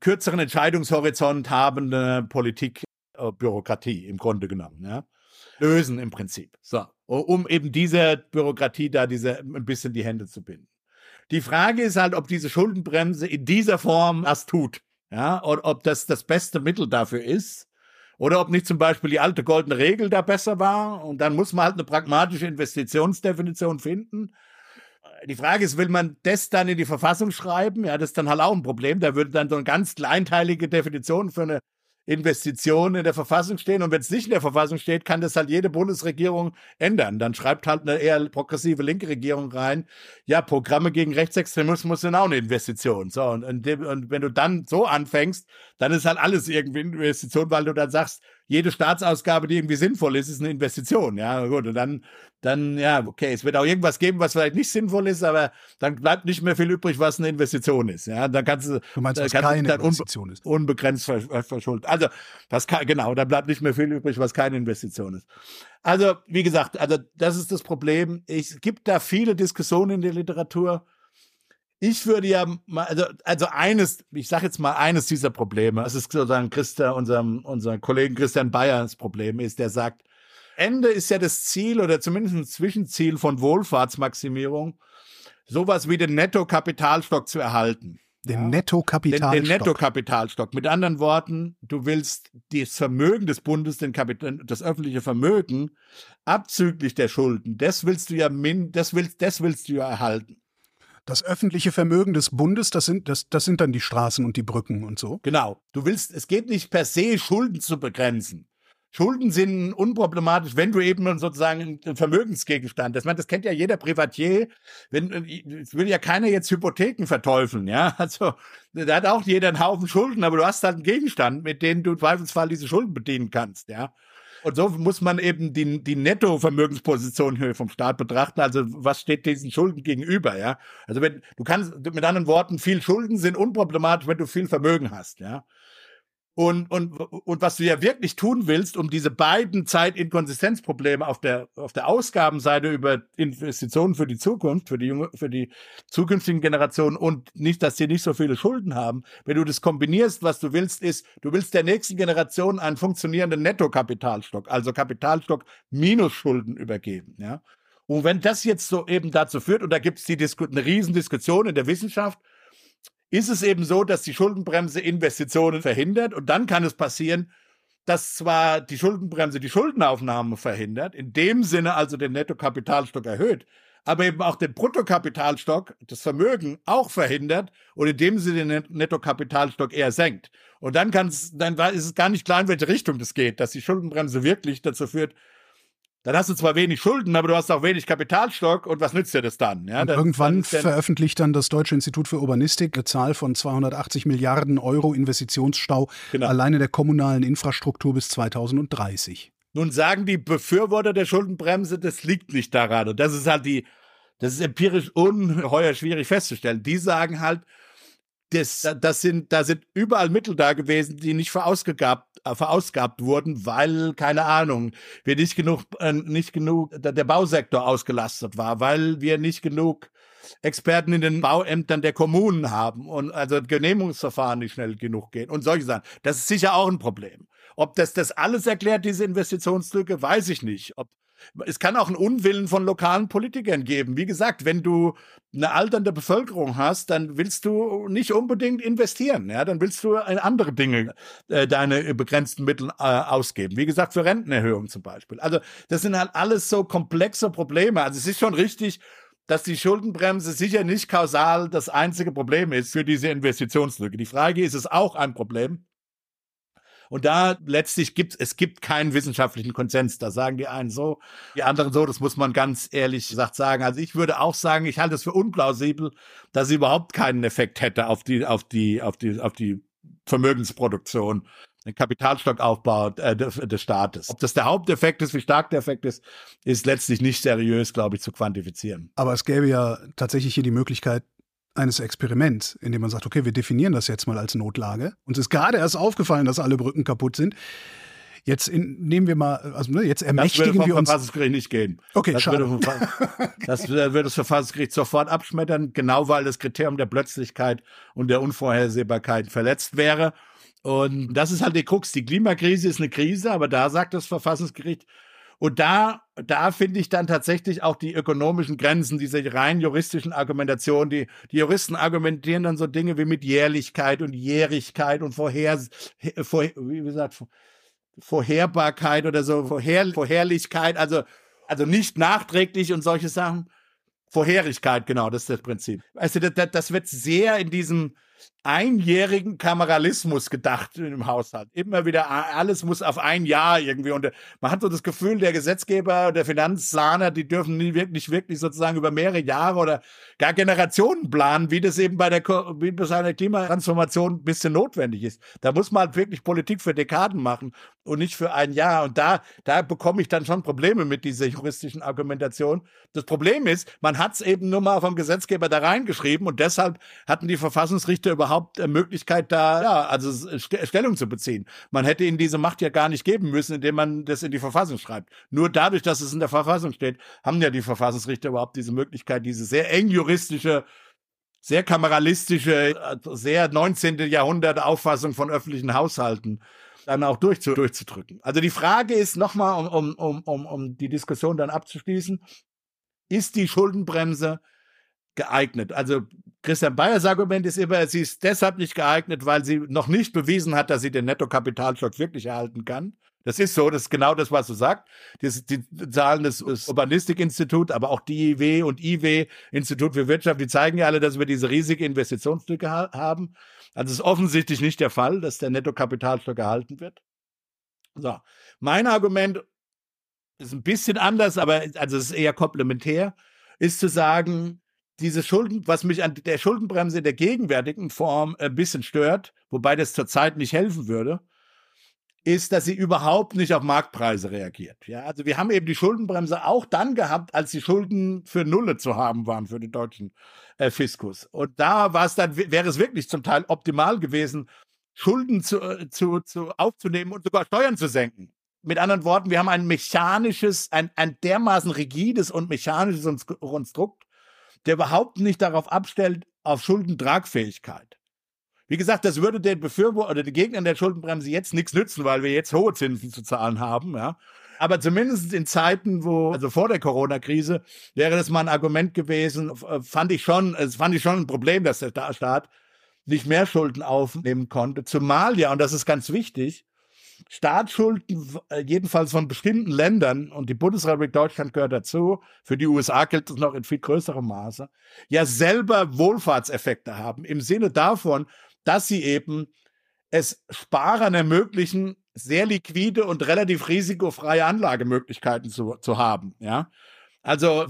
kürzeren Entscheidungshorizont habende Politik, äh, Bürokratie im Grunde genommen, ja. Lösen im Prinzip. So, um eben dieser Bürokratie da diese ein bisschen die Hände zu binden. Die Frage ist halt, ob diese Schuldenbremse in dieser Form das tut. Ja, oder ob das das beste Mittel dafür ist. Oder ob nicht zum Beispiel die alte goldene Regel da besser war. Und dann muss man halt eine pragmatische Investitionsdefinition finden. Die Frage ist, will man das dann in die Verfassung schreiben? Ja, das ist dann halt auch ein Problem. Da würde dann so eine ganz kleinteilige Definition für eine Investitionen in der Verfassung stehen. Und wenn es nicht in der Verfassung steht, kann das halt jede Bundesregierung ändern. Dann schreibt halt eine eher progressive linke Regierung rein, ja, Programme gegen Rechtsextremismus sind auch eine Investition. So, und, und, und wenn du dann so anfängst, dann ist halt alles irgendwie Investition, weil du dann sagst, jede Staatsausgabe, die irgendwie sinnvoll ist, ist eine Investition. Ja, gut. Und dann, dann, ja, okay, es wird auch irgendwas geben, was vielleicht nicht sinnvoll ist, aber dann bleibt nicht mehr viel übrig, was eine Investition ist. Ja, dann kannst du, du meinst, was kannst keine dann Investition ist. unbegrenzt verschulden. Also, das kann, genau, da bleibt nicht mehr viel übrig, was keine Investition ist. Also, wie gesagt, also, das ist das Problem. Es gibt da viele Diskussionen in der Literatur ich würde ja mal, also, also eines, ich sage jetzt mal eines dieser Probleme, das ist sozusagen Christa, unserem, unserem Kollegen Christian Bayers Problem ist, der sagt, Ende ist ja das Ziel oder zumindest ein Zwischenziel von Wohlfahrtsmaximierung, sowas wie den Nettokapitalstock zu erhalten. Den ja. Nettokapitalstock. Den, den Nettokapitalstock. Mit anderen Worten, du willst das Vermögen des Bundes, den Kapital, das öffentliche Vermögen, abzüglich der Schulden, das willst du ja min, das willst, das willst du ja erhalten. Das öffentliche Vermögen des Bundes, das sind, das, das sind dann die Straßen und die Brücken und so. Genau. Du willst, es geht nicht per se, Schulden zu begrenzen. Schulden sind unproblematisch, wenn du eben sozusagen einen Vermögensgegenstand, das, das kennt ja jeder Privatier, wenn, es will ja keiner jetzt Hypotheken verteufeln, ja, also, da hat auch jeder einen Haufen Schulden, aber du hast halt einen Gegenstand, mit dem du im Zweifelsfall diese Schulden bedienen kannst, ja. Und so muss man eben die, die Netto-Vermögensposition vom Staat betrachten. Also was steht diesen Schulden gegenüber, ja? Also wenn du kannst, mit anderen Worten, viel Schulden sind unproblematisch, wenn du viel Vermögen hast, ja? Und, und, und was du ja wirklich tun willst, um diese beiden Zeitinkonsistenzprobleme auf der, auf der Ausgabenseite über Investitionen für die Zukunft, für die, junge, für die zukünftigen Generationen und nicht, dass sie nicht so viele Schulden haben, wenn du das kombinierst, was du willst, ist, du willst der nächsten Generation einen funktionierenden Nettokapitalstock, also Kapitalstock minus Schulden übergeben, ja. Und wenn das jetzt so eben dazu führt, und da gibt es die Disku eine Riesendiskussion in der Wissenschaft, ist es eben so, dass die Schuldenbremse Investitionen verhindert und dann kann es passieren, dass zwar die Schuldenbremse die Schuldenaufnahme verhindert, in dem Sinne also den Nettokapitalstock erhöht, aber eben auch den Bruttokapitalstock, das Vermögen auch verhindert und in dem Sinne den Nettokapitalstock eher senkt. Und dann kann es, dann ist es gar nicht klar, in welche Richtung das geht, dass die Schuldenbremse wirklich dazu führt, dann hast du zwar wenig Schulden, aber du hast auch wenig Kapitalstock und was nützt dir das dann? Ja, dann, irgendwann dann, veröffentlicht dann das Deutsche Institut für Urbanistik eine Zahl von 280 Milliarden Euro Investitionsstau genau. alleine der kommunalen Infrastruktur bis 2030. Nun sagen die Befürworter der Schuldenbremse, das liegt nicht daran. Und das ist halt die, das ist empirisch ungeheuer schwierig festzustellen. Die sagen halt, das, das sind, da sind überall Mittel da gewesen, die nicht verausgabt, äh, verausgabt wurden, weil, keine Ahnung, wir nicht genug, äh, nicht genug, der Bausektor ausgelastet war, weil wir nicht genug Experten in den Bauämtern der Kommunen haben und also Genehmigungsverfahren nicht schnell genug gehen und solche Sachen. Das ist sicher auch ein Problem. Ob das das alles erklärt, diese Investitionslücke, weiß ich nicht. Ob, es kann auch einen Unwillen von lokalen Politikern geben. Wie gesagt, wenn du eine alternde Bevölkerung hast, dann willst du nicht unbedingt investieren. Ja, dann willst du andere Dinge, äh, deine begrenzten Mittel äh, ausgeben. Wie gesagt, für Rentenerhöhung zum Beispiel. Also das sind halt alles so komplexe Probleme. Also es ist schon richtig, dass die Schuldenbremse sicher nicht kausal das einzige Problem ist für diese Investitionslücke. Die Frage ist es auch ein Problem. Und da letztlich gibt es gibt keinen wissenschaftlichen Konsens. Da sagen die einen so, die anderen so. Das muss man ganz ehrlich gesagt sagen. Also ich würde auch sagen, ich halte es für unplausibel, dass sie überhaupt keinen Effekt hätte auf die, auf die, auf die, auf die Vermögensproduktion den Kapitalstockaufbau äh, des Staates. Ob das der Haupteffekt ist, wie stark der Effekt ist, ist letztlich nicht seriös, glaube ich, zu quantifizieren. Aber es gäbe ja tatsächlich hier die Möglichkeit, eines Experiments, in dem man sagt, okay, wir definieren das jetzt mal als Notlage. Uns ist gerade erst aufgefallen, dass alle Brücken kaputt sind. Jetzt in, nehmen wir mal, also ne, jetzt ermächtigen das wir uns. Das Verfassungsgericht nicht gehen. Okay, das schade. Würde, das würde das Verfassungsgericht sofort abschmettern, genau weil das Kriterium der Plötzlichkeit und der Unvorhersehbarkeit verletzt wäre. Und das ist halt die Krux. Die Klimakrise ist eine Krise, aber da sagt das Verfassungsgericht, und da, da finde ich dann tatsächlich auch die ökonomischen Grenzen dieser rein juristischen Argumentation. Die, die Juristen argumentieren dann so Dinge wie mit Jährlichkeit und Jährigkeit und Vorher, vor, wie gesagt, Vorherbarkeit oder so, Vorher, Vorherlichkeit, also, also nicht nachträglich und solche Sachen. Vorherigkeit, genau, das ist das Prinzip. Also das, das wird sehr in diesem, einjährigen Kameralismus gedacht im Haushalt. Immer wieder, alles muss auf ein Jahr irgendwie. Und man hat so das Gefühl, der Gesetzgeber, der Finanzplaner, die dürfen nie wirklich, wirklich sozusagen über mehrere Jahre oder gar Generationen planen, wie das eben bei der, wie bei seiner Klimatransformation ein bisschen notwendig ist. Da muss man halt wirklich Politik für Dekaden machen und nicht für ein Jahr. Und da, da bekomme ich dann schon Probleme mit dieser juristischen Argumentation. Das Problem ist, man hat es eben nur mal vom Gesetzgeber da reingeschrieben und deshalb hatten die Verfassungsrichter überhaupt äh, Möglichkeit, da ja, also äh, St Stellung zu beziehen. Man hätte ihnen diese Macht ja gar nicht geben müssen, indem man das in die Verfassung schreibt. Nur dadurch, dass es in der Verfassung steht, haben ja die Verfassungsrichter überhaupt diese Möglichkeit, diese sehr eng juristische sehr kameralistische, äh, sehr 19. Jahrhundert Auffassung von öffentlichen Haushalten dann auch durchzu durchzudrücken. Also die Frage ist nochmal, um, um, um, um die Diskussion dann abzuschließen, ist die Schuldenbremse geeignet? Also Christian Bayers Argument ist immer, sie ist deshalb nicht geeignet, weil sie noch nicht bewiesen hat, dass sie den Nettokapitalstock wirklich erhalten kann. Das ist so, das ist genau das, was du sagst. Das, die Zahlen des, des Urbanistikinstituts, aber auch DIW und IW, Institut für Wirtschaft, die zeigen ja alle, dass wir diese riesige Investitionslücke ha haben. Also es ist offensichtlich nicht der Fall, dass der Nettokapitalstock erhalten wird. So, mein Argument ist ein bisschen anders, aber also es ist eher komplementär, ist zu sagen, diese Schulden, was mich an der Schuldenbremse in der gegenwärtigen Form ein bisschen stört, wobei das zurzeit nicht helfen würde, ist, dass sie überhaupt nicht auf Marktpreise reagiert. Ja, also wir haben eben die Schuldenbremse auch dann gehabt, als die Schulden für Nulle zu haben waren für den deutschen äh, Fiskus. Und da war es dann, wäre es wirklich zum Teil optimal gewesen, Schulden zu, äh, zu, zu aufzunehmen und sogar Steuern zu senken. Mit anderen Worten, wir haben ein mechanisches, ein, ein dermaßen rigides und mechanisches Konstrukt, der überhaupt nicht darauf abstellt, auf Schuldentragfähigkeit. Wie gesagt, das würde den Befürworter oder den Gegnern der Schuldenbremse jetzt nichts nützen, weil wir jetzt hohe Zinsen zu zahlen haben, ja. Aber zumindest in Zeiten, wo, also vor der Corona-Krise, wäre das mal ein Argument gewesen, äh, fand ich schon, es fand ich schon ein Problem, dass der Staat nicht mehr Schulden aufnehmen konnte. Zumal ja, und das ist ganz wichtig, Staatsschulden, äh, jedenfalls von bestimmten Ländern, und die Bundesrepublik Deutschland gehört dazu, für die USA gilt es noch in viel größerem Maße, ja selber Wohlfahrtseffekte haben, im Sinne davon, dass sie eben es Sparern ermöglichen, sehr liquide und relativ risikofreie Anlagemöglichkeiten zu, zu haben. Ja? Also,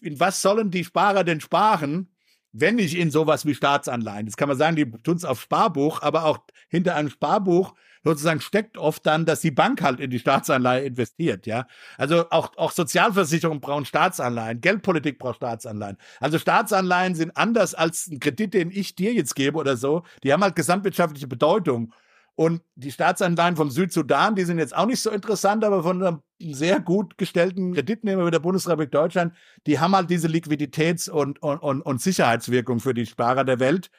in was sollen die Sparer denn sparen, wenn nicht in sowas wie Staatsanleihen? Das kann man sagen, die tun es auf Sparbuch, aber auch hinter einem Sparbuch sozusagen steckt oft dann, dass die Bank halt in die Staatsanleihe investiert, ja. Also auch, auch Sozialversicherungen brauchen Staatsanleihen, Geldpolitik braucht Staatsanleihen. Also Staatsanleihen sind anders als ein Kredit, den ich dir jetzt gebe oder so. Die haben halt gesamtwirtschaftliche Bedeutung. Und die Staatsanleihen vom Südsudan, die sind jetzt auch nicht so interessant, aber von einem sehr gut gestellten Kreditnehmer wie der Bundesrepublik Deutschland, die haben halt diese Liquiditäts- und, und, und, und Sicherheitswirkung für die Sparer der Welt.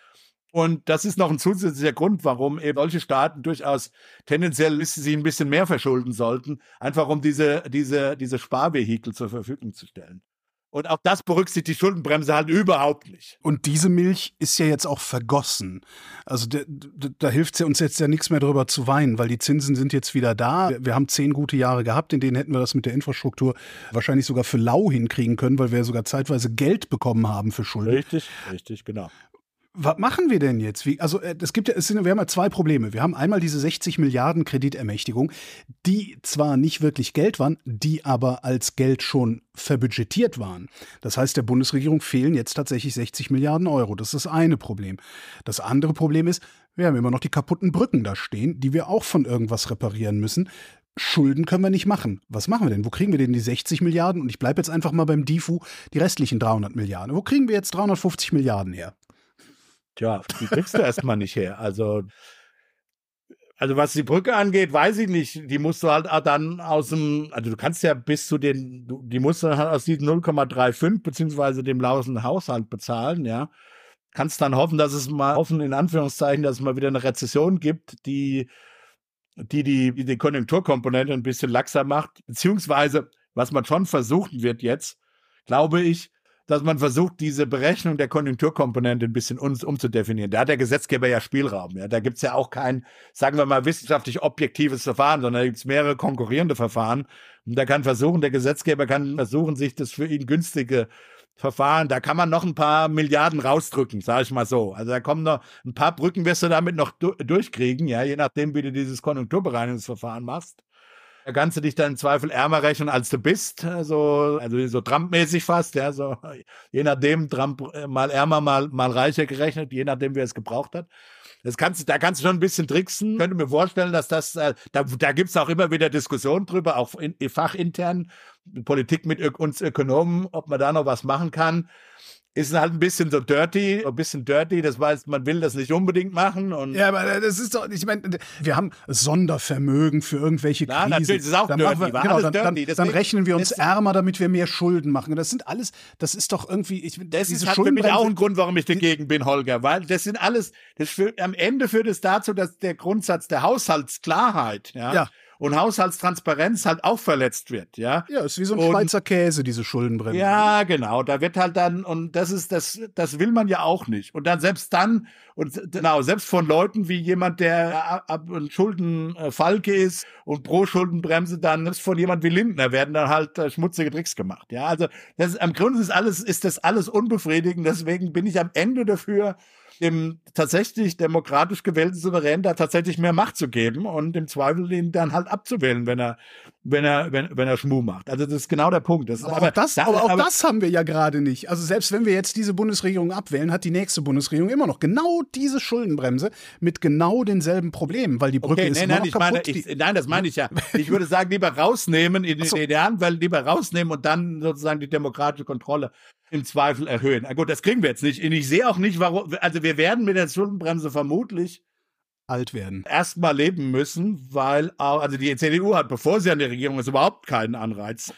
Und das ist noch ein zusätzlicher Grund, warum eben solche Staaten durchaus tendenziell sich ein bisschen mehr verschulden sollten, einfach um diese, diese, diese Sparvehikel zur Verfügung zu stellen. Und auch das berücksichtigt die Schuldenbremse halt überhaupt nicht. Und diese Milch ist ja jetzt auch vergossen. Also da, da hilft es uns jetzt ja nichts mehr drüber zu weinen, weil die Zinsen sind jetzt wieder da. Wir, wir haben zehn gute Jahre gehabt, in denen hätten wir das mit der Infrastruktur wahrscheinlich sogar für lau hinkriegen können, weil wir sogar zeitweise Geld bekommen haben für Schulden. Richtig, richtig, genau was machen wir denn jetzt? Wie, also äh, es gibt ja, es sind, wir haben ja zwei Probleme. Wir haben einmal diese 60 Milliarden Kreditermächtigung, die zwar nicht wirklich Geld waren, die aber als Geld schon verbudgetiert waren. Das heißt, der Bundesregierung fehlen jetzt tatsächlich 60 Milliarden Euro. Das ist das eine Problem. Das andere Problem ist, wir haben immer noch die kaputten Brücken da stehen, die wir auch von irgendwas reparieren müssen. Schulden können wir nicht machen. Was machen wir denn? Wo kriegen wir denn die 60 Milliarden? Und ich bleibe jetzt einfach mal beim DIFU, die restlichen 300 Milliarden. Wo kriegen wir jetzt 350 Milliarden her? Tja, die kriegst du erstmal nicht her. Also, also was die Brücke angeht, weiß ich nicht. Die musst du halt auch dann aus dem, also du kannst ja bis zu den, die musst du halt aus diesen 0,35 beziehungsweise dem laufenden Haushalt bezahlen, ja. Kannst dann hoffen, dass es mal, hoffen in Anführungszeichen, dass es mal wieder eine Rezession gibt, die die die, die Konjunkturkomponente ein bisschen laxer macht, beziehungsweise was man schon versuchen wird jetzt, glaube ich, dass man versucht, diese Berechnung der Konjunkturkomponente ein bisschen uns umzudefinieren. Da hat der Gesetzgeber ja Spielraum. Ja. Da gibt es ja auch kein, sagen wir mal, wissenschaftlich objektives Verfahren, sondern da gibt es mehrere konkurrierende Verfahren. Und da kann versuchen, der Gesetzgeber kann versuchen, sich das für ihn günstige Verfahren, da kann man noch ein paar Milliarden rausdrücken, sage ich mal so. Also da kommen noch ein paar Brücken, wirst du damit noch du durchkriegen, ja, je nachdem, wie du dieses Konjunkturbereinigungsverfahren machst. Da kannst du dich dann im Zweifel ärmer rechnen, als du bist, also, also so Trump-mäßig fast, ja, so je nachdem, Trump äh, mal ärmer, mal, mal reicher gerechnet, je nachdem, wer es gebraucht hat. Das kannst, da kannst du schon ein bisschen tricksen. Ich könnte mir vorstellen, dass das, äh, da, da gibt es auch immer wieder Diskussionen drüber, auch in, fachintern, Politik mit uns Ökonomen, ob man da noch was machen kann ist halt ein bisschen so dirty, ein bisschen dirty, das heißt, man will das nicht unbedingt machen. Und ja, aber das ist doch, ich meine, wir haben Sondervermögen für irgendwelche Krisen. Ja, natürlich, das ist auch dann dirty, wir, genau, dann, dann, dirty. dann, rechnen wir uns ärmer, damit wir mehr Schulden machen. Das sind alles, das ist doch irgendwie, ich, das ist halt für mich auch ein Grund, warum ich dagegen bin, Holger, weil das sind alles, das führt, am Ende führt es dazu, dass der Grundsatz der Haushaltsklarheit, ja, ja und Haushaltstransparenz halt auch verletzt wird, ja. Ja, ist wie so ein und, Schweizer Käse, diese Schuldenbremse. Ja, genau. Da wird halt dann, und das ist, das, das will man ja auch nicht. Und dann selbst dann, und genau, selbst von Leuten wie jemand, der ab ein Schuldenfalke ist und pro Schuldenbremse dann, selbst von jemand wie Lindner werden dann halt äh, schmutzige Tricks gemacht, ja. Also, das ist, am Grunde ist alles, ist das alles unbefriedigend. Deswegen bin ich am Ende dafür, dem tatsächlich demokratisch gewählten Souverän da tatsächlich mehr Macht zu geben und im Zweifel ihn dann halt abzuwählen, wenn er, wenn er, wenn, wenn er Schmuh macht. Also das ist genau der Punkt. Das aber, aber, das, da, aber auch aber, das haben wir ja gerade nicht. Also selbst wenn wir jetzt diese Bundesregierung abwählen, hat die nächste Bundesregierung immer noch genau diese Schuldenbremse mit genau denselben Problemen, weil die Brücke okay, ist nee, nein, ich meine, ich, nein, das meine ich ja. Ich würde sagen, lieber rausnehmen in den so. weil lieber rausnehmen und dann sozusagen die demokratische Kontrolle im Zweifel erhöhen. Na gut, das kriegen wir jetzt nicht. Und ich sehe auch nicht, warum, also wir werden mit der Schuldenbremse vermutlich alt werden. Erstmal leben müssen, weil auch, also die CDU hat, bevor sie an der Regierung ist, überhaupt keinen Anreiz,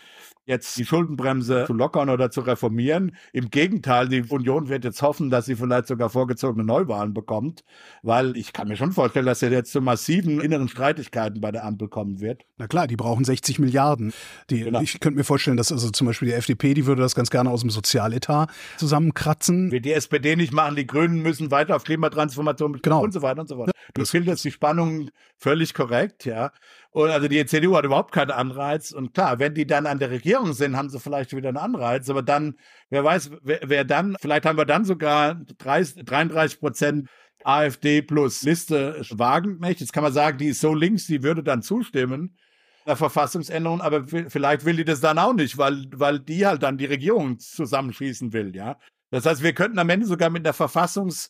jetzt die Schuldenbremse zu lockern oder zu reformieren. Im Gegenteil, die Union wird jetzt hoffen, dass sie vielleicht sogar vorgezogene Neuwahlen bekommt, weil ich kann mir schon vorstellen, dass er jetzt zu massiven inneren Streitigkeiten bei der Ampel kommen wird. Na klar, die brauchen 60 Milliarden. Die, genau. Ich könnte mir vorstellen, dass also zum Beispiel die FDP, die würde das ganz gerne aus dem Sozialetat zusammenkratzen. Wird die SPD nicht machen, die Grünen müssen weiter auf Klimatransformation genau. und so weiter und so fort. Du findest die Spannung völlig korrekt, ja. Und also die CDU hat überhaupt keinen Anreiz. Und klar, wenn die dann an der Regierung sind, haben sie vielleicht wieder einen Anreiz. Aber dann, wer weiß, wer, wer dann, vielleicht haben wir dann sogar 30, 33 Prozent AfD plus Liste Wagenknecht. Jetzt kann man sagen, die ist so links, die würde dann zustimmen der Verfassungsänderung, aber vielleicht will die das dann auch nicht, weil, weil die halt dann die Regierung zusammenschießen will, ja. Das heißt, wir könnten am Ende sogar mit der Verfassungs-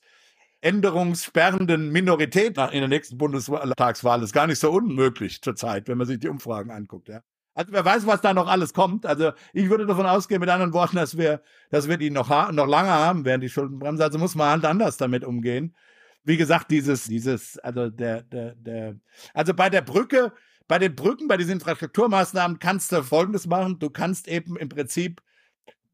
änderungssperrenden Minorität in der nächsten Bundestagswahl ist gar nicht so unmöglich zurzeit, wenn man sich die Umfragen anguckt. Ja. Also wer weiß, was da noch alles kommt. Also ich würde davon ausgehen, mit anderen Worten, dass wir, dass wir die noch, noch lange haben während die Schuldenbremse. Also muss man halt anders damit umgehen. Wie gesagt, dieses, dieses, also der, der, der, also bei der Brücke, bei den Brücken, bei diesen Infrastrukturmaßnahmen kannst du Folgendes machen. Du kannst eben im Prinzip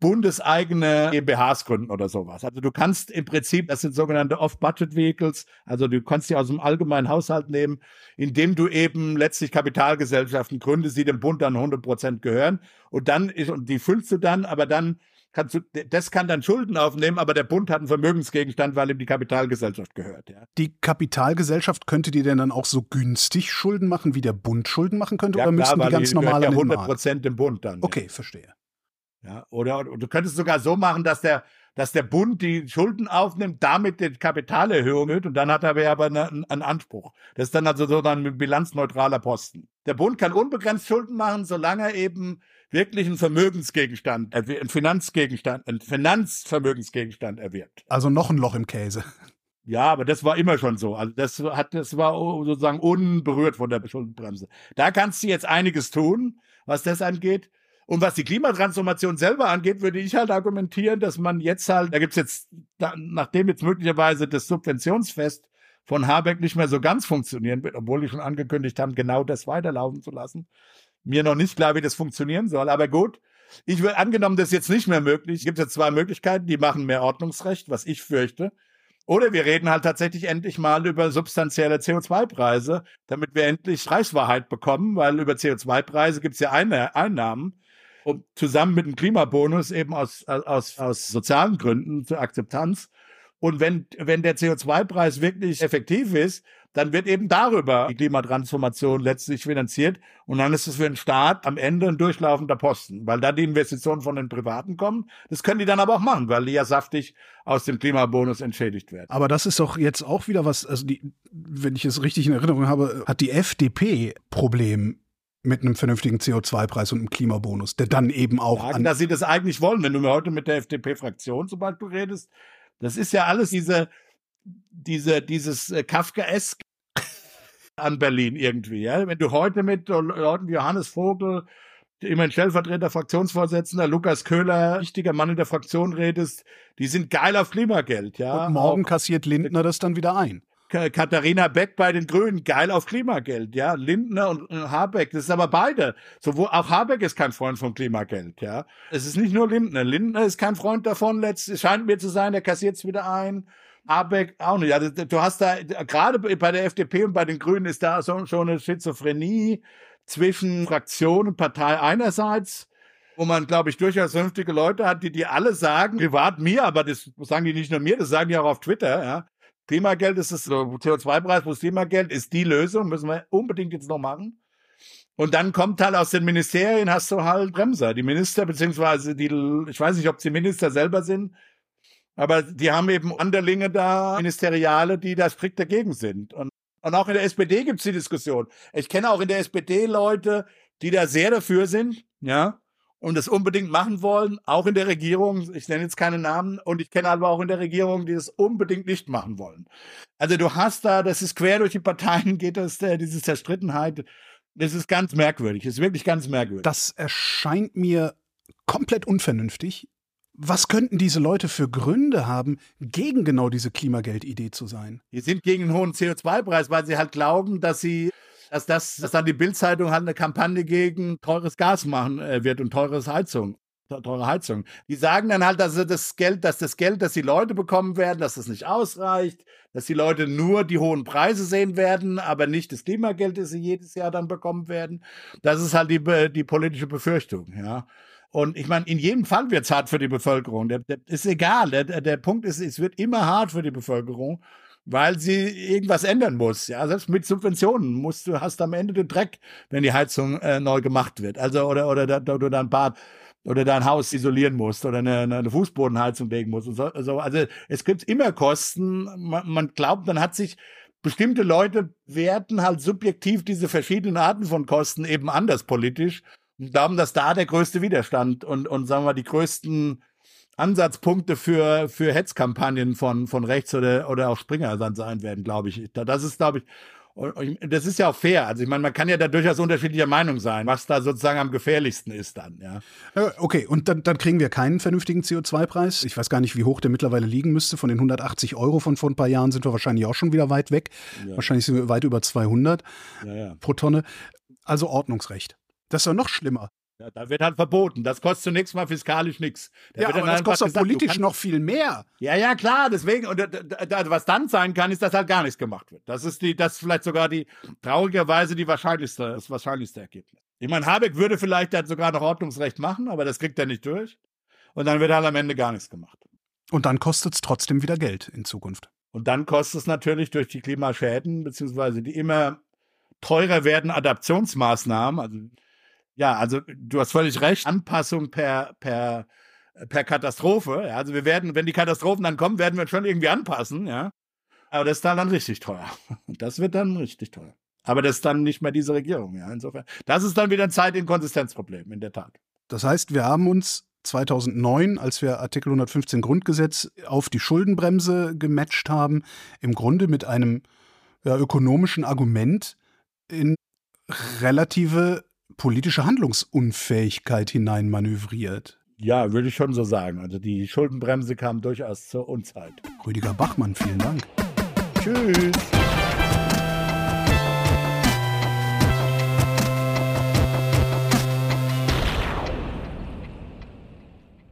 bundeseigene GmbHs gründen oder sowas. Also du kannst im Prinzip, das sind sogenannte Off-Budget-Vehicles, also du kannst die aus dem allgemeinen Haushalt nehmen, indem du eben letztlich Kapitalgesellschaften gründest, die dem Bund dann 100 Prozent gehören. Und dann ist, und die füllst du dann, aber dann kannst du, das kann dann Schulden aufnehmen, aber der Bund hat einen Vermögensgegenstand, weil ihm die Kapitalgesellschaft gehört. Ja. Die Kapitalgesellschaft könnte die denn dann auch so günstig Schulden machen, wie der Bund Schulden machen könnte, ja, oder klar, müssten die ganz normal ja 100 Prozent dem Bund dann. Okay, ja. verstehe. Ja, oder, du könntest sogar so machen, dass der, dass der Bund die Schulden aufnimmt, damit die Kapitalerhöhung wird und dann hat er aber einen, einen Anspruch. Das ist dann also so ein bilanzneutraler Posten. Der Bund kann unbegrenzt Schulden machen, solange er eben wirklich einen Vermögensgegenstand, einen Finanzgegenstand, einen Finanzvermögensgegenstand erwirbt. Also noch ein Loch im Käse. Ja, aber das war immer schon so. Also das hat, das war sozusagen unberührt von der Schuldenbremse. Da kannst du jetzt einiges tun, was das angeht. Und was die Klimatransformation selber angeht, würde ich halt argumentieren, dass man jetzt halt, da gibt's jetzt, nachdem jetzt möglicherweise das Subventionsfest von Habeck nicht mehr so ganz funktionieren wird, obwohl die schon angekündigt haben, genau das weiterlaufen zu lassen. Mir noch nicht klar, wie das funktionieren soll, aber gut. Ich will angenommen, das ist jetzt nicht mehr möglich. Es gibt jetzt zwei Möglichkeiten, die machen mehr Ordnungsrecht, was ich fürchte. Oder wir reden halt tatsächlich endlich mal über substanzielle CO2-Preise, damit wir endlich Preiswahrheit bekommen, weil über CO2-Preise gibt es ja Einnahmen. Und zusammen mit dem Klimabonus eben aus, aus, aus sozialen Gründen zur Akzeptanz. Und wenn, wenn der CO2-Preis wirklich effektiv ist, dann wird eben darüber die Klimatransformation letztlich finanziert. Und dann ist es für den Staat am Ende ein durchlaufender Posten, weil da die Investitionen von den Privaten kommen. Das können die dann aber auch machen, weil die ja saftig aus dem Klimabonus entschädigt werden. Aber das ist doch jetzt auch wieder was, also die, wenn ich es richtig in Erinnerung habe, hat die FDP Problem mit einem vernünftigen CO2-Preis und einem Klimabonus, der dann eben auch. Sagen, dass sie das eigentlich wollen. Wenn du mir heute mit der FDP-Fraktion zum Beispiel redest, das ist ja alles diese diese, dieses äh, Kafkaesk an Berlin irgendwie. Ja? Wenn du heute mit Leuten wie Johannes Vogel, immerhin Stellvertreter, Fraktionsvorsitzender, Lukas Köhler, wichtiger Mann in der Fraktion redest, die sind geil auf Klimageld. Ja? Und morgen Auch, kassiert Lindner das dann wieder ein. Katharina Beck bei den Grünen, geil auf Klimageld, ja. Lindner und Habeck, das ist aber beide. Sowohl, auch Habeck ist kein Freund von Klimageld, ja. Es ist nicht nur Lindner. Lindner ist kein Freund davon, letzt, scheint mir zu sein, der kassiert es wieder ein. Abeck auch nicht. Also, du hast da, gerade bei der FDP und bei den Grünen ist da so, schon eine Schizophrenie zwischen Fraktion und Partei einerseits, wo man, glaube ich, durchaus vernünftige Leute hat, die die alle sagen, privat mir, aber das sagen die nicht nur mir, das sagen die auch auf Twitter, ja. Klimageld ist das CO2-Preis plus Klimageld ist die Lösung, müssen wir unbedingt jetzt noch machen. Und dann kommt halt aus den Ministerien hast du halt Bremser, die Minister, beziehungsweise die, ich weiß nicht, ob sie Minister selber sind, aber die haben eben Anderlinge da, Ministeriale, die da strikt dagegen sind. Und, und auch in der SPD gibt es die Diskussion. Ich kenne auch in der SPD Leute, die da sehr dafür sind, ja, und das unbedingt machen wollen, auch in der Regierung. Ich nenne jetzt keine Namen. Und ich kenne aber auch in der Regierung, die das unbedingt nicht machen wollen. Also du hast da, das ist quer durch die Parteien, geht das, äh, diese Zerstrittenheit. Das ist ganz merkwürdig. Das ist wirklich ganz merkwürdig. Das erscheint mir komplett unvernünftig. Was könnten diese Leute für Gründe haben, gegen genau diese Klimageldidee zu sein? Die sind gegen einen hohen CO2-Preis, weil sie halt glauben, dass sie dass das, dass dann die Bildzeitung halt eine Kampagne gegen teures Gas machen äh, wird und teures Heizung teure Heizung. Die sagen dann halt, dass das Geld, dass das Geld, das die Leute bekommen werden, dass das nicht ausreicht, dass die Leute nur die hohen Preise sehen werden, aber nicht das Klimageld, das sie jedes Jahr dann bekommen werden. Das ist halt die, die politische Befürchtung, ja. Und ich meine, in jedem Fall wird es hart für die Bevölkerung. Der, der ist egal. Der, der Punkt ist, es wird immer hart für die Bevölkerung, weil sie irgendwas ändern muss. Ja, selbst mit Subventionen musst du hast am Ende den Dreck, wenn die Heizung äh, neu gemacht wird. Also oder oder, oder, oder dein Bad oder dein Haus isolieren musst oder eine, eine Fußbodenheizung legen musst. Und so, also, also es gibt immer Kosten. Man, man glaubt, man hat sich bestimmte Leute werten halt subjektiv diese verschiedenen Arten von Kosten eben anders politisch und glauben, dass da der größte Widerstand und, und sagen wir die größten Ansatzpunkte für, für Hetzkampagnen von, von rechts oder, oder auch Springer dann sein werden, glaube ich. Das ist, glaube ich, das ist ja auch fair. Also ich meine, man kann ja da durchaus unterschiedlicher Meinung sein, was da sozusagen am gefährlichsten ist dann, ja. Äh, okay, und dann, dann kriegen wir keinen vernünftigen CO2-Preis. Ich weiß gar nicht, wie hoch der mittlerweile liegen müsste. Von den 180 Euro von vor ein paar Jahren sind wir wahrscheinlich auch schon wieder weit weg. Ja. Wahrscheinlich sind wir weit über 200 ja, ja. pro Tonne. Also Ordnungsrecht. Das ist doch noch schlimmer. Ja, da wird halt verboten. Das kostet zunächst mal fiskalisch nichts. Ja, aber das kostet gesagt, politisch noch viel mehr. Ja, ja, klar. Deswegen, und da, was dann sein kann, ist, dass halt gar nichts gemacht wird. Das ist die, das ist vielleicht sogar die, traurigerweise die wahrscheinlichste, das wahrscheinlichste Ergebnis. Ich meine, Habeck würde vielleicht dann sogar noch Ordnungsrecht machen, aber das kriegt er nicht durch. Und dann wird halt am Ende gar nichts gemacht. Und dann kostet es trotzdem wieder Geld in Zukunft. Und dann kostet es natürlich durch die Klimaschäden, beziehungsweise die immer teurer werden Adaptionsmaßnahmen, also ja, also du hast völlig recht. Anpassung per, per, per Katastrophe. Ja, also wir werden, wenn die Katastrophen dann kommen, werden wir schon irgendwie anpassen, ja. Aber das ist dann, dann richtig teuer. Das wird dann richtig teuer. Aber das ist dann nicht mehr diese Regierung, ja. Insofern, das ist dann wieder ein Zeitinkonsistenzproblem, in der Tat. Das heißt, wir haben uns 2009, als wir Artikel 115 Grundgesetz auf die Schuldenbremse gematcht haben, im Grunde mit einem ja, ökonomischen Argument in relative politische Handlungsunfähigkeit hineinmanövriert. Ja, würde ich schon so sagen. Also die Schuldenbremse kam durchaus zur Unzeit. Rüdiger Bachmann, vielen Dank. Tschüss.